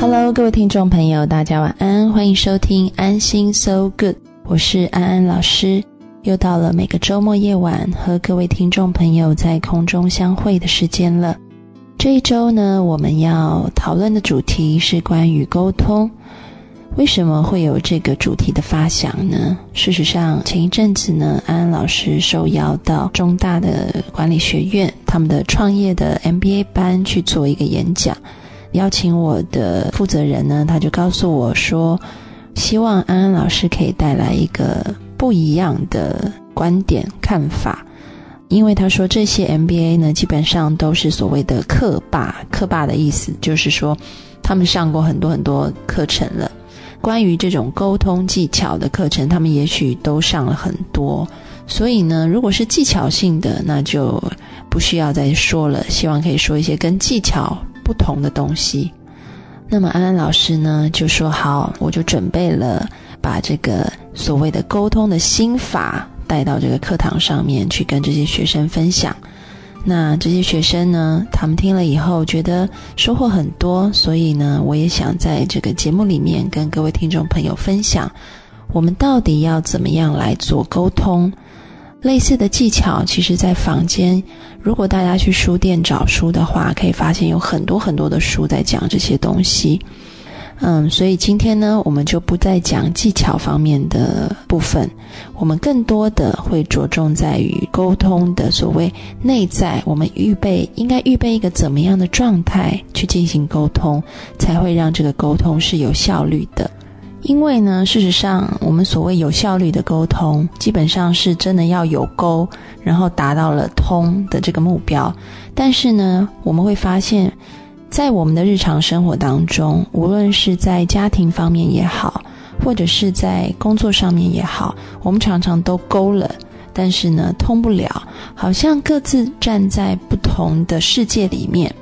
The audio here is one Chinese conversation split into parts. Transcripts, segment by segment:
Hello，各位听众朋友，大家晚安，欢迎收听安心 So Good，我是安安老师。又到了每个周末夜晚和各位听众朋友在空中相会的时间了。这一周呢，我们要讨论的主题是关于沟通。为什么会有这个主题的发想呢？事实上，前一阵子呢，安安老师受邀到中大的管理学院他们的创业的 MBA 班去做一个演讲。邀请我的负责人呢，他就告诉我说，希望安安老师可以带来一个不一样的观点看法，因为他说这些 MBA 呢，基本上都是所谓的课霸，课霸的意思就是说，他们上过很多很多课程了，关于这种沟通技巧的课程，他们也许都上了很多，所以呢，如果是技巧性的，那就不需要再说了，希望可以说一些跟技巧。不同的东西，那么安安老师呢就说好，我就准备了把这个所谓的沟通的心法带到这个课堂上面去跟这些学生分享。那这些学生呢，他们听了以后觉得收获很多，所以呢，我也想在这个节目里面跟各位听众朋友分享，我们到底要怎么样来做沟通。类似的技巧，其实，在坊间，如果大家去书店找书的话，可以发现有很多很多的书在讲这些东西。嗯，所以今天呢，我们就不再讲技巧方面的部分，我们更多的会着重在于沟通的所谓内在，我们预备应该预备一个怎么样的状态去进行沟通，才会让这个沟通是有效率的。因为呢，事实上，我们所谓有效率的沟通，基本上是真的要有沟，然后达到了通的这个目标。但是呢，我们会发现，在我们的日常生活当中，无论是在家庭方面也好，或者是在工作上面也好，我们常常都沟了，但是呢，通不了，好像各自站在不同的世界里面，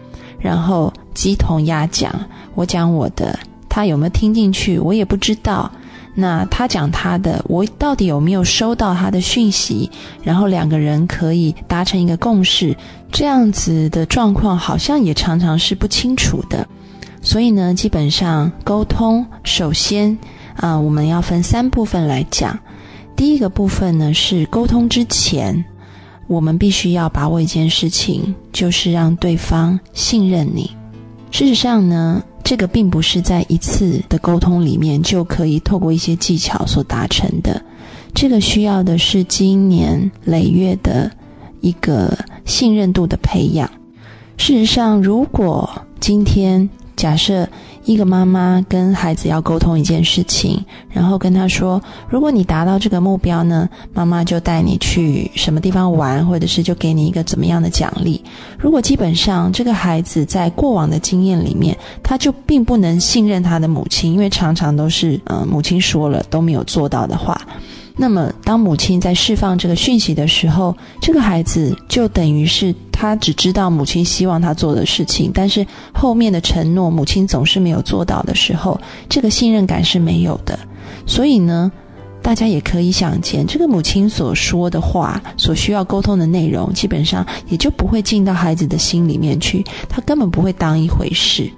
然后鸡同鸭讲，我讲我的。他有没有听进去，我也不知道。那他讲他的，我到底有没有收到他的讯息？然后两个人可以达成一个共识，这样子的状况好像也常常是不清楚的。所以呢，基本上沟通，首先啊，我们要分三部分来讲。第一个部分呢是沟通之前，我们必须要把握一件事情，就是让对方信任你。事实上呢。这个并不是在一次的沟通里面就可以透过一些技巧所达成的，这个需要的是经年累月的一个信任度的培养。事实上，如果今天假设。一个妈妈跟孩子要沟通一件事情，然后跟他说：“如果你达到这个目标呢，妈妈就带你去什么地方玩，或者是就给你一个怎么样的奖励。”如果基本上这个孩子在过往的经验里面，他就并不能信任他的母亲，因为常常都是嗯母亲说了都没有做到的话。那么，当母亲在释放这个讯息的时候，这个孩子就等于是他只知道母亲希望他做的事情，但是后面的承诺母亲总是没有做到的时候，这个信任感是没有的。所以呢，大家也可以想见，这个母亲所说的话，所需要沟通的内容，基本上也就不会进到孩子的心里面去，他根本不会当一回事。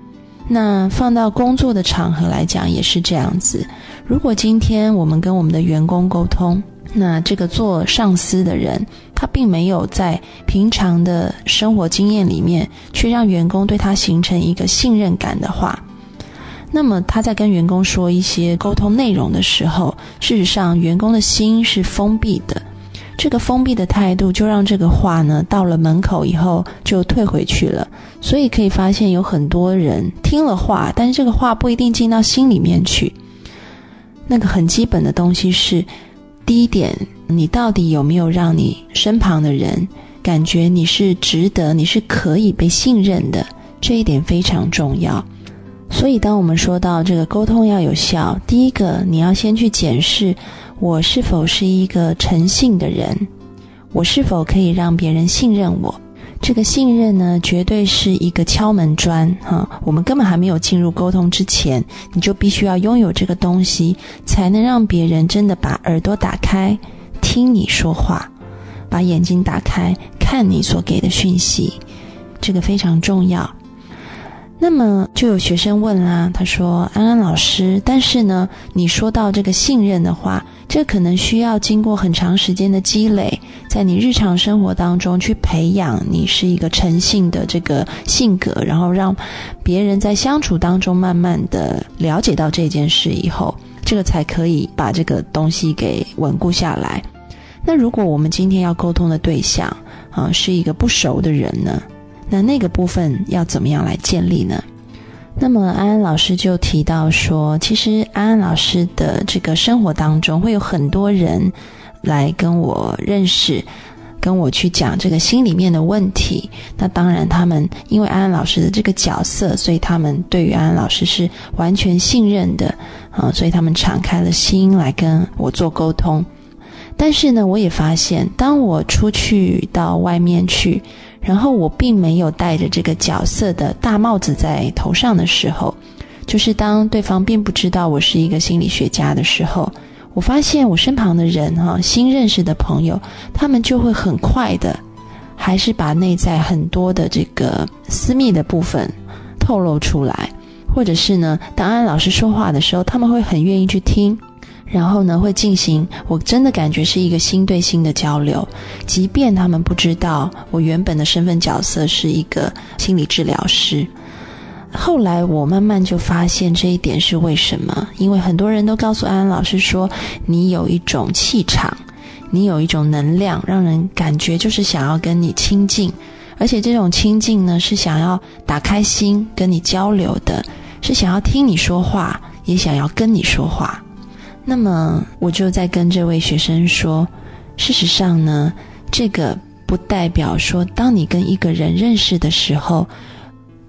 那放到工作的场合来讲，也是这样子。如果今天我们跟我们的员工沟通，那这个做上司的人，他并没有在平常的生活经验里面去让员工对他形成一个信任感的话，那么他在跟员工说一些沟通内容的时候，事实上员工的心是封闭的。这个封闭的态度，就让这个话呢，到了门口以后就退回去了。所以可以发现，有很多人听了话，但是这个话不一定进到心里面去。那个很基本的东西是，第一点，你到底有没有让你身旁的人感觉你是值得，你是可以被信任的？这一点非常重要。所以，当我们说到这个沟通要有效，第一个，你要先去检视。我是否是一个诚信的人？我是否可以让别人信任我？这个信任呢，绝对是一个敲门砖哈。我们根本还没有进入沟通之前，你就必须要拥有这个东西，才能让别人真的把耳朵打开，听你说话，把眼睛打开，看你所给的讯息。这个非常重要。那么就有学生问啦，他说：“安安老师，但是呢，你说到这个信任的话，这可能需要经过很长时间的积累，在你日常生活当中去培养你是一个诚信的这个性格，然后让别人在相处当中慢慢的了解到这件事以后，这个才可以把这个东西给稳固下来。那如果我们今天要沟通的对象啊是一个不熟的人呢？”那那个部分要怎么样来建立呢？那么安安老师就提到说，其实安安老师的这个生活当中会有很多人来跟我认识，跟我去讲这个心里面的问题。那当然，他们因为安安老师的这个角色，所以他们对于安安老师是完全信任的啊，所以他们敞开了心来跟我做沟通。但是呢，我也发现，当我出去到外面去。然后我并没有戴着这个角色的大帽子在头上的时候，就是当对方并不知道我是一个心理学家的时候，我发现我身旁的人哈，新认识的朋友，他们就会很快的，还是把内在很多的这个私密的部分透露出来，或者是呢，当安老师说话的时候，他们会很愿意去听。然后呢，会进行我真的感觉是一个心对心的交流，即便他们不知道我原本的身份角色是一个心理治疗师。后来我慢慢就发现这一点是为什么？因为很多人都告诉安安老师说，你有一种气场，你有一种能量，让人感觉就是想要跟你亲近，而且这种亲近呢，是想要打开心跟你交流的，是想要听你说话，也想要跟你说话。那么我就在跟这位学生说，事实上呢，这个不代表说，当你跟一个人认识的时候，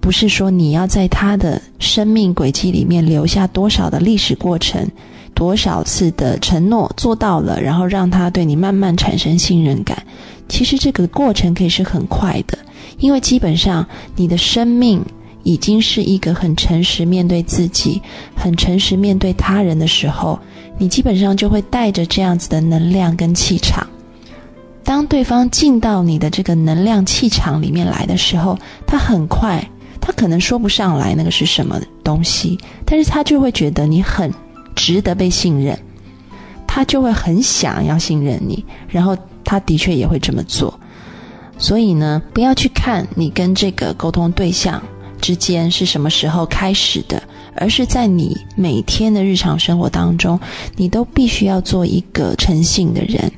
不是说你要在他的生命轨迹里面留下多少的历史过程，多少次的承诺做到了，然后让他对你慢慢产生信任感。其实这个过程可以是很快的，因为基本上你的生命已经是一个很诚实面对自己、很诚实面对他人的时候。你基本上就会带着这样子的能量跟气场，当对方进到你的这个能量气场里面来的时候，他很快，他可能说不上来那个是什么东西，但是他就会觉得你很值得被信任，他就会很想要信任你，然后他的确也会这么做。所以呢，不要去看你跟这个沟通对象之间是什么时候开始的。而是在你每天的日常生活当中，你都必须要做一个诚信的人。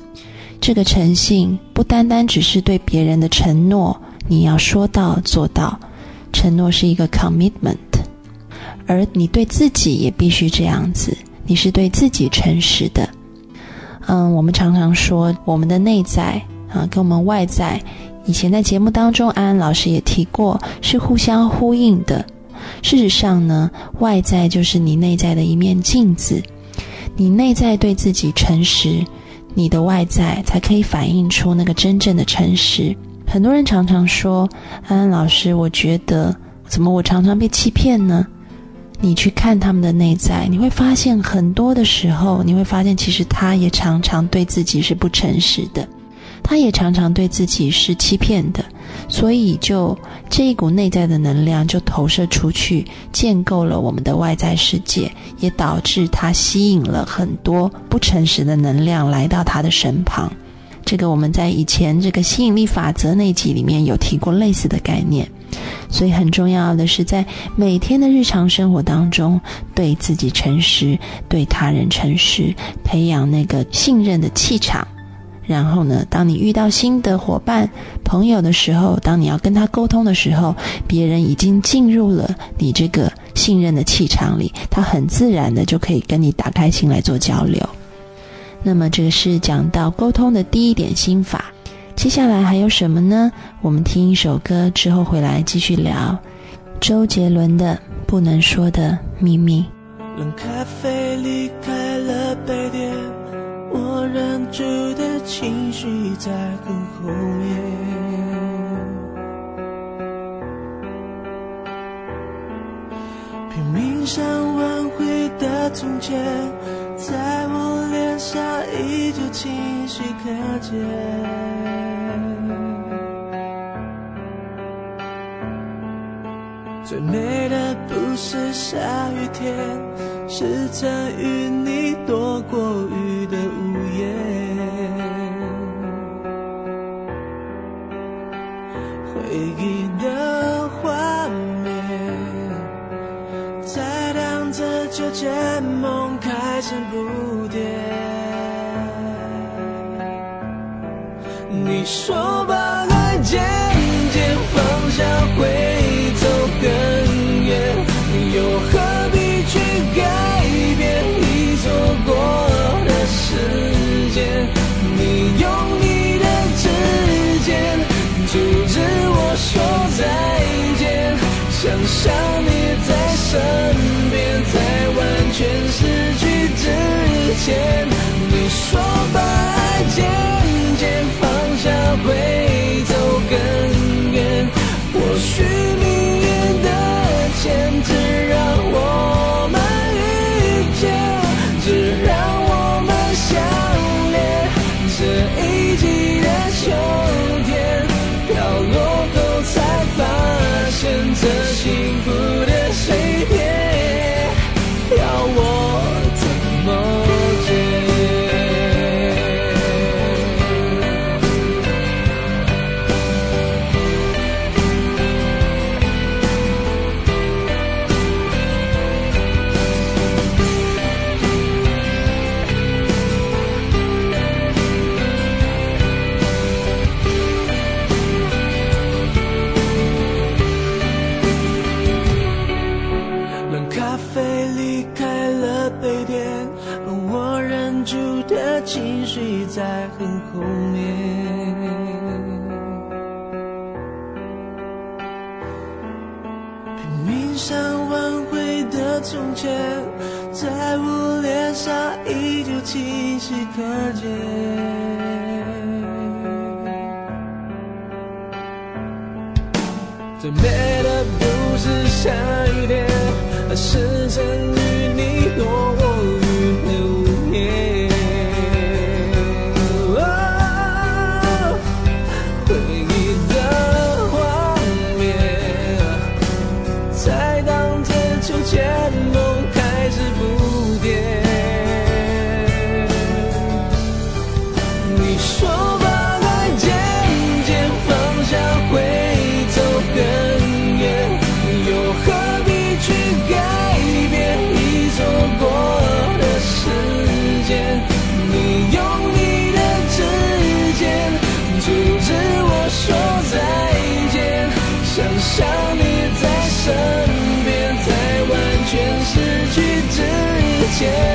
这个诚信不单单只是对别人的承诺，你要说到做到。承诺是一个 commitment，而你对自己也必须这样子，你是对自己诚实的。嗯，我们常常说我们的内在啊，跟我们外在，以前在节目当中，安安老师也提过，是互相呼应的。事实上呢，外在就是你内在的一面镜子。你内在对自己诚实，你的外在才可以反映出那个真正的诚实。很多人常常说：“安安老师，我觉得怎么我常常被欺骗呢？”你去看他们的内在，你会发现很多的时候，你会发现其实他也常常对自己是不诚实的。他也常常对自己是欺骗的，所以就这一股内在的能量就投射出去，建构了我们的外在世界，也导致他吸引了很多不诚实的能量来到他的身旁。这个我们在以前这个吸引力法则那集里面有提过类似的概念，所以很重要的是在每天的日常生活当中，对自己诚实，对他人诚实，培养那个信任的气场。然后呢，当你遇到新的伙伴、朋友的时候，当你要跟他沟通的时候，别人已经进入了你这个信任的气场里，他很自然的就可以跟你打开心来做交流。那么，这个是讲到沟通的第一点心法。接下来还有什么呢？我们听一首歌之后回来继续聊。周杰伦的《不能说的秘密》。冷咖啡离开了杯垫。我忍住的情绪在很后面，拼命想挽回的从前，在我脸上依旧清晰可见。最美的不是下雨天，是曾与你躲过雨的屋檐。回忆的画面，在荡着秋千，成蝴蝶。你说把爱渐渐放下会走更远，又何必去改变已错过的时间？你用你的指尖阻止我说再见，想象你在身边，在完全失前，你说把爱渐渐放下会走更远，或许命运想挽回的从前，在我脸上依旧清晰可见。最美的不是下雨天，而是曾与你躲之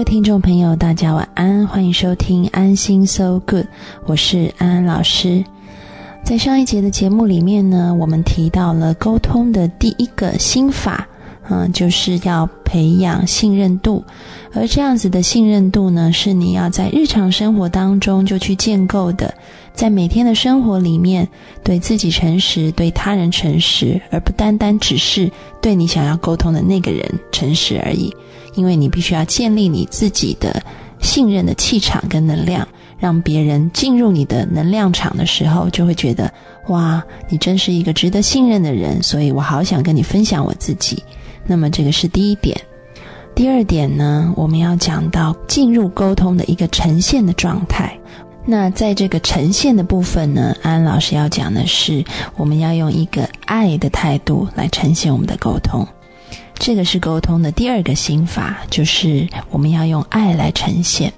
位听众朋友，大家晚安，欢迎收听安心 So Good，我是安安老师。在上一节的节目里面呢，我们提到了沟通的第一个心法，嗯，就是要培养信任度。而这样子的信任度呢，是你要在日常生活当中就去建构的，在每天的生活里面，对自己诚实，对他人诚实，而不单单只是对你想要沟通的那个人诚实而已。因为你必须要建立你自己的信任的气场跟能量，让别人进入你的能量场的时候，就会觉得哇，你真是一个值得信任的人，所以我好想跟你分享我自己。那么这个是第一点。第二点呢，我们要讲到进入沟通的一个呈现的状态。那在这个呈现的部分呢，安安老师要讲的是，我们要用一个爱的态度来呈现我们的沟通。这个是沟通的第二个心法，就是我们要用爱来呈现。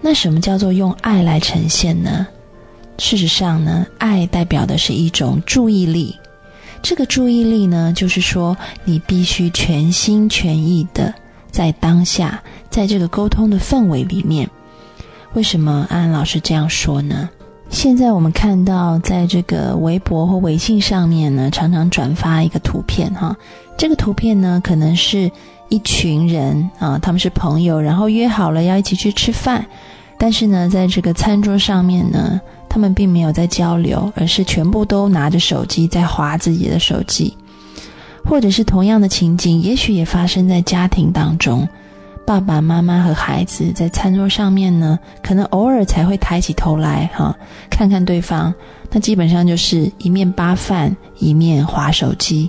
那什么叫做用爱来呈现呢？事实上呢，爱代表的是一种注意力。这个注意力呢，就是说你必须全心全意的在当下，在这个沟通的氛围里面。为什么安安老师这样说呢？现在我们看到，在这个微博或微信上面呢，常常转发一个图片哈。这个图片呢，可能是一群人啊，他们是朋友，然后约好了要一起去吃饭。但是呢，在这个餐桌上面呢，他们并没有在交流，而是全部都拿着手机在划自己的手机，或者是同样的情景，也许也发生在家庭当中，爸爸妈妈和孩子在餐桌上面呢，可能偶尔才会抬起头来哈，看看对方，那基本上就是一面扒饭，一面划手机。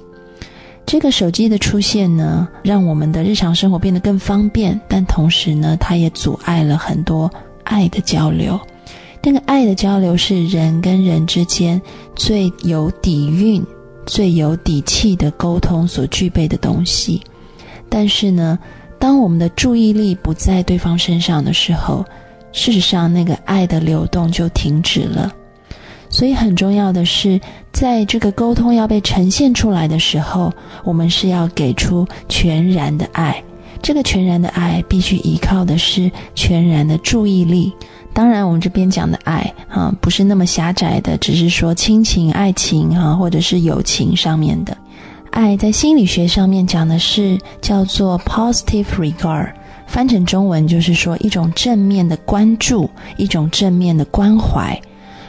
这个手机的出现呢，让我们的日常生活变得更方便，但同时呢，它也阻碍了很多。爱的交流，那个爱的交流是人跟人之间最有底蕴、最有底气的沟通所具备的东西。但是呢，当我们的注意力不在对方身上的时候，事实上那个爱的流动就停止了。所以很重要的是，在这个沟通要被呈现出来的时候，我们是要给出全然的爱。这个全然的爱必须依靠的是全然的注意力。当然，我们这边讲的爱啊，不是那么狭窄的，只是说亲情、爱情哈，或者是友情上面的爱。在心理学上面讲的是叫做 positive regard，翻成中文就是说一种正面的关注，一种正面的关怀。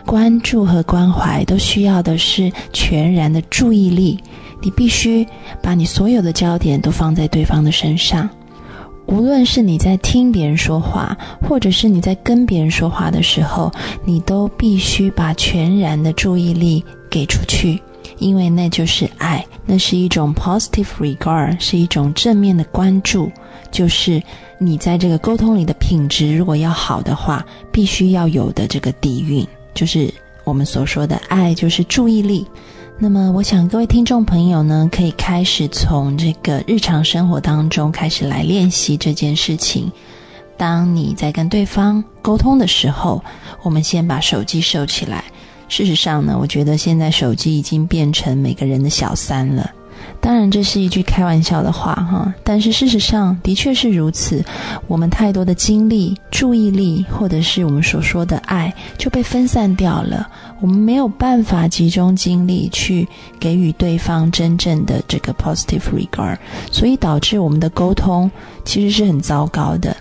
关注和关怀都需要的是全然的注意力，你必须把你所有的焦点都放在对方的身上。无论是你在听别人说话，或者是你在跟别人说话的时候，你都必须把全然的注意力给出去，因为那就是爱，那是一种 positive regard，是一种正面的关注。就是你在这个沟通里的品质，如果要好的话，必须要有的这个底蕴，就是我们所说的爱，就是注意力。那么，我想各位听众朋友呢，可以开始从这个日常生活当中开始来练习这件事情。当你在跟对方沟通的时候，我们先把手机收起来。事实上呢，我觉得现在手机已经变成每个人的小三了。当然，这是一句开玩笑的话哈，但是事实上的确是如此。我们太多的精力、注意力，或者是我们所说的爱，就被分散掉了。我们没有办法集中精力去给予对方真正的这个 positive regard，所以导致我们的沟通其实是很糟糕的。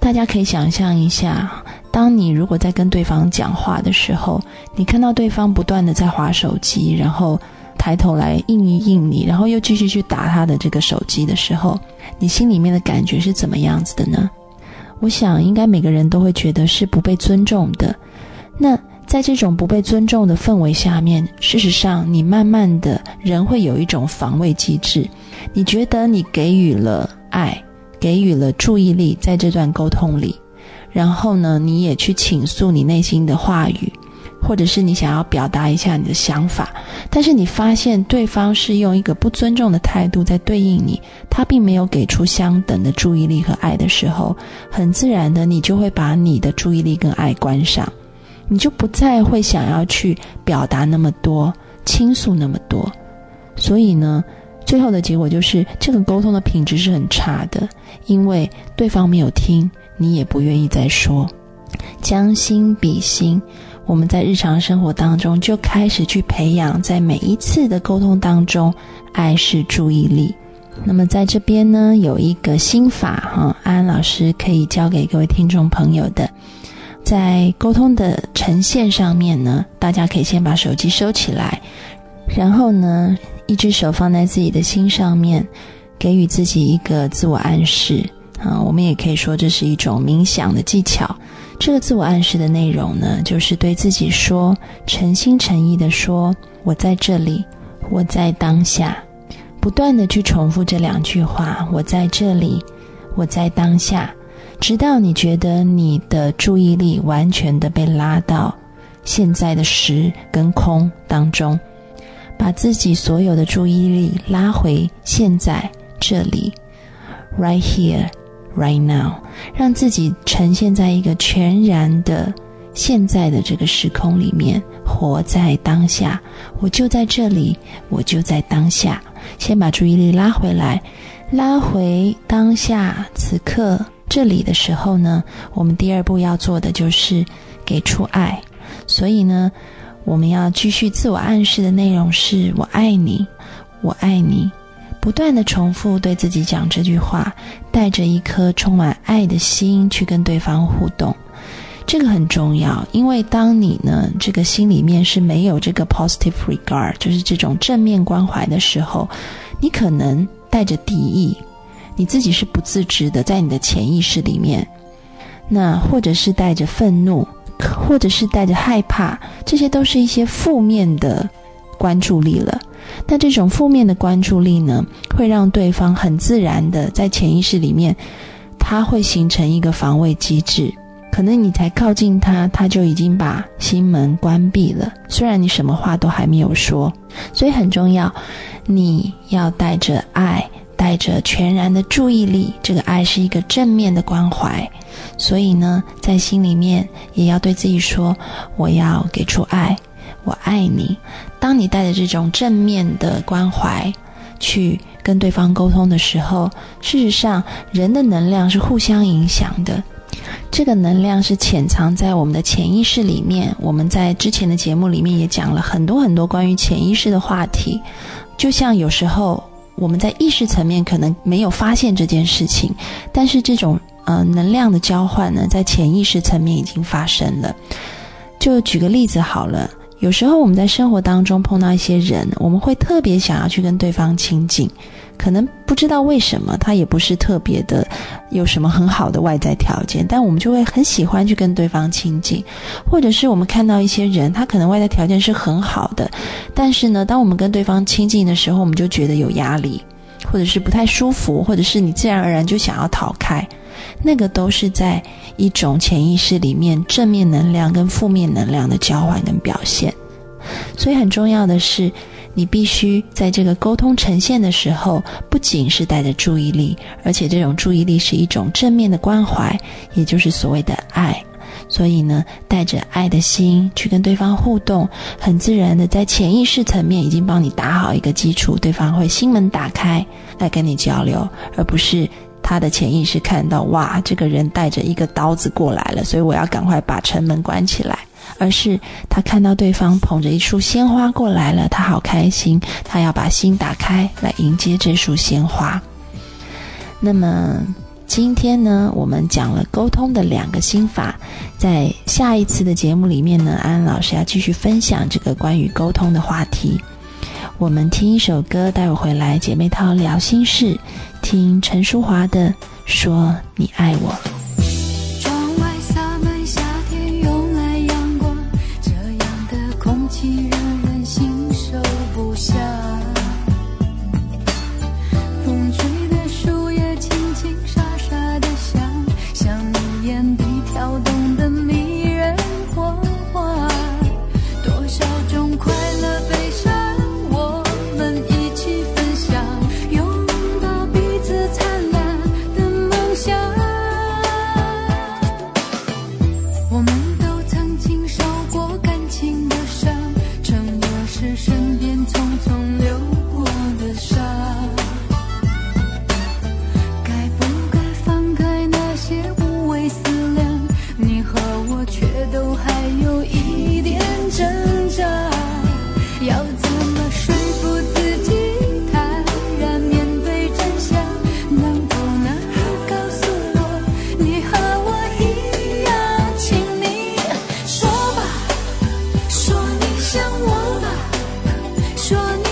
大家可以想象一下，当你如果在跟对方讲话的时候，你看到对方不断的在划手机，然后。抬头来应一应你，然后又继续去打他的这个手机的时候，你心里面的感觉是怎么样子的呢？我想应该每个人都会觉得是不被尊重的。那在这种不被尊重的氛围下面，事实上你慢慢的人会有一种防卫机制。你觉得你给予了爱，给予了注意力在这段沟通里，然后呢，你也去倾诉你内心的话语。或者是你想要表达一下你的想法，但是你发现对方是用一个不尊重的态度在对应你，他并没有给出相等的注意力和爱的时候，很自然的你就会把你的注意力跟爱关上，你就不再会想要去表达那么多、倾诉那么多，所以呢，最后的结果就是这个沟通的品质是很差的，因为对方没有听，你也不愿意再说，将心比心。我们在日常生活当中就开始去培养，在每一次的沟通当中，爱是注意力。那么在这边呢，有一个心法哈，安安老师可以教给各位听众朋友的，在沟通的呈现上面呢，大家可以先把手机收起来，然后呢，一只手放在自己的心上面，给予自己一个自我暗示啊，我们也可以说这是一种冥想的技巧。这个自我暗示的内容呢，就是对自己说，诚心诚意的说：“我在这里，我在当下。”不断的去重复这两句话：“我在这里，我在当下。”直到你觉得你的注意力完全的被拉到现在的实跟空当中，把自己所有的注意力拉回现在这里，right here。Right now，让自己呈现在一个全然的现在的这个时空里面，活在当下。我就在这里，我就在当下。先把注意力拉回来，拉回当下此刻这里的时候呢，我们第二步要做的就是给出爱。所以呢，我们要继续自我暗示的内容是：我爱你，我爱你。不断的重复对自己讲这句话，带着一颗充满爱的心去跟对方互动，这个很重要。因为当你呢这个心里面是没有这个 positive regard，就是这种正面关怀的时候，你可能带着敌意，你自己是不自知的，在你的潜意识里面，那或者是带着愤怒，或者是带着害怕，这些都是一些负面的关注力了。那这种负面的关注力呢，会让对方很自然的在潜意识里面，他会形成一个防卫机制。可能你才靠近他，他就已经把心门关闭了。虽然你什么话都还没有说，所以很重要，你要带着爱，带着全然的注意力。这个爱是一个正面的关怀，所以呢，在心里面也要对自己说：我要给出爱。我爱你。当你带着这种正面的关怀去跟对方沟通的时候，事实上，人的能量是互相影响的。这个能量是潜藏在我们的潜意识里面。我们在之前的节目里面也讲了很多很多关于潜意识的话题。就像有时候我们在意识层面可能没有发现这件事情，但是这种呃能量的交换呢，在潜意识层面已经发生了。就举个例子好了。有时候我们在生活当中碰到一些人，我们会特别想要去跟对方亲近，可能不知道为什么，他也不是特别的有什么很好的外在条件，但我们就会很喜欢去跟对方亲近，或者是我们看到一些人，他可能外在条件是很好的，但是呢，当我们跟对方亲近的时候，我们就觉得有压力，或者是不太舒服，或者是你自然而然就想要逃开。那个都是在一种潜意识里面正面能量跟负面能量的交换跟表现，所以很重要的是，你必须在这个沟通呈现的时候，不仅是带着注意力，而且这种注意力是一种正面的关怀，也就是所谓的爱。所以呢，带着爱的心去跟对方互动，很自然的在潜意识层面已经帮你打好一个基础，对方会心门打开来跟你交流，而不是。他的潜意识看到，哇，这个人带着一个刀子过来了，所以我要赶快把城门关起来。而是他看到对方捧着一束鲜花过来了，他好开心，他要把心打开来迎接这束鲜花。那么今天呢，我们讲了沟通的两个心法，在下一次的节目里面呢，安安老师要继续分享这个关于沟通的话题。我们听一首歌，待会回来姐妹淘聊心事。听陈淑华的说你爱我。窗外洒满夏天阳光这样的空气让人心收不下。风吹的树叶轻轻沙沙的响像你眼底跳动的说。